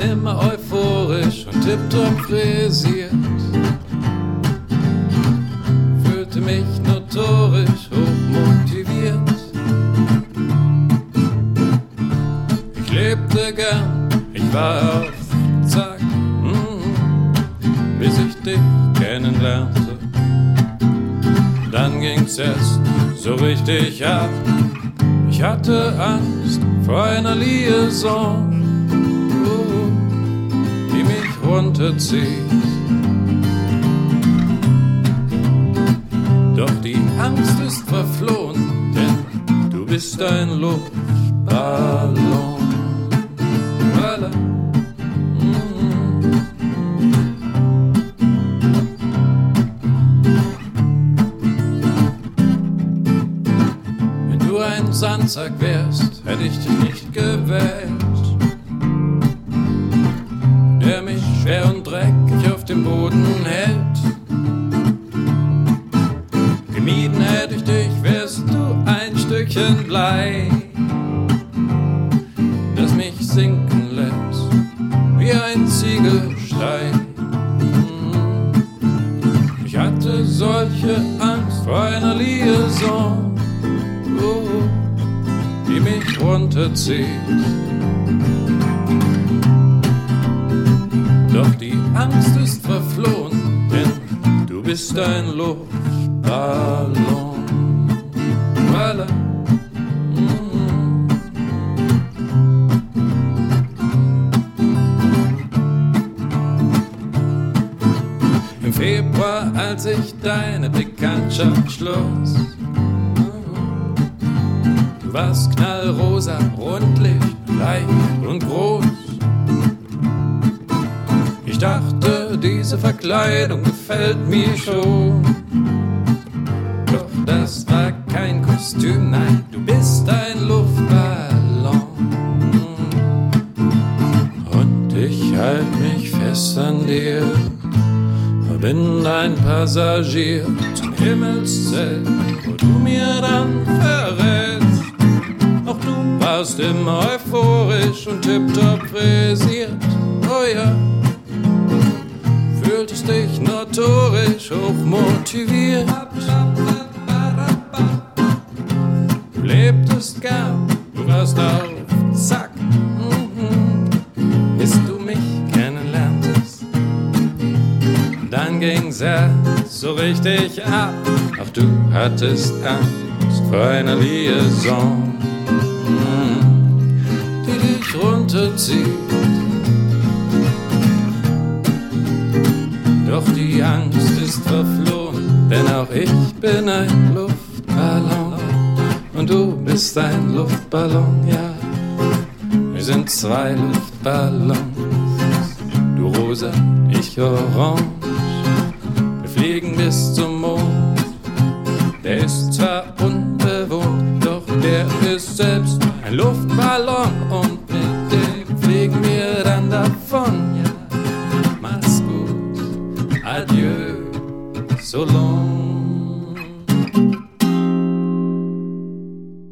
immer euphorisch und tipptopp frisiert. Fühlte mich notorisch hochmotiviert. Ich lebte gern, ich war auf Zack, mm, bis ich dich kennenlernte. Dann ging's erst so richtig ab. Ich hatte Angst vor einer Liaison, runterzieht. Doch die Angst ist verflohen, denn du bist ein Luftballon. Mm. Wenn du ein Sandsack wärst, hätte ich dich nicht gewählt. Schwer und dreckig auf dem Boden hält. Gemieden hätte ich dich, wärst du ein Stückchen Blei, das mich sinken lässt wie ein Ziegelstein. Ich hatte solche Angst vor einer Liaison, oh, die mich runterzieht. Angst ist verflohen, denn du bist ein Luftballon. Voilà. Mm. Im Februar, als ich deine Bekanntschaft schloss, du warst knallrosa, rundlich, leicht und groß. Ich dachte, diese Verkleidung gefällt mir schon. Doch das war kein Kostüm, nein, du bist ein Luftballon. Und ich halt mich fest an dir, bin ein Passagier zum Himmelszelt, wo du mir dann verrätst. Auch du warst immer euphorisch und tipptopp frisiert, oh ja fühltest dich notorisch hochmotiviert. Du lebtest gern, du warst auf Zack, mhm. bis du mich kennenlerntest. Dann ging's erst so richtig ab, auch du hattest Angst vor einer Liaison, mhm. die dich runterzieht. Die Angst ist verflohen, denn auch ich bin ein Luftballon und du bist ein Luftballon, ja. Wir sind zwei Luftballons, du rosa, ich orange. Wir fliegen bis zum Mond, der ist zwar unbewohnt, doch der ist selbst ein Luftballon und mit dem fliegen wir adieu, Solange.